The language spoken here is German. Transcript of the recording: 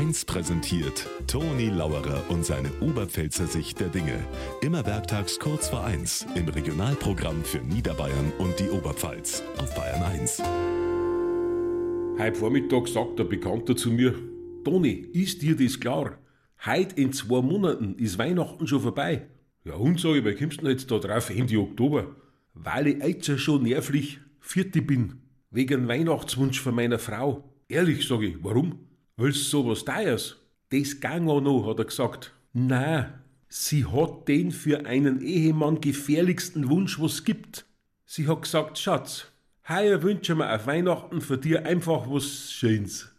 1 präsentiert Toni Lauerer und seine Oberpfälzer Sicht der Dinge. Immer werktags kurz vor 1 im Regionalprogramm für Niederbayern und die Oberpfalz auf Bayern 1. Heute Vormittag sagt ein Bekannter zu mir, Toni, ist dir das klar? Heute in zwei Monaten ist Weihnachten schon vorbei. Ja und, sag ich, weil kommst du denn jetzt da drauf Ende Oktober? Weil ich jetzt schon nervlich vierte bin. Wegen Weihnachtswunsch von meiner Frau. Ehrlich, sag ich, warum? Willst du sowas teures? Das gang auch noch, hat er gesagt. Na, sie hat den für einen Ehemann gefährlichsten Wunsch, was gibt. Sie hat gesagt, Schatz, heuer wünsche mir auf Weihnachten für dir einfach was Schönes.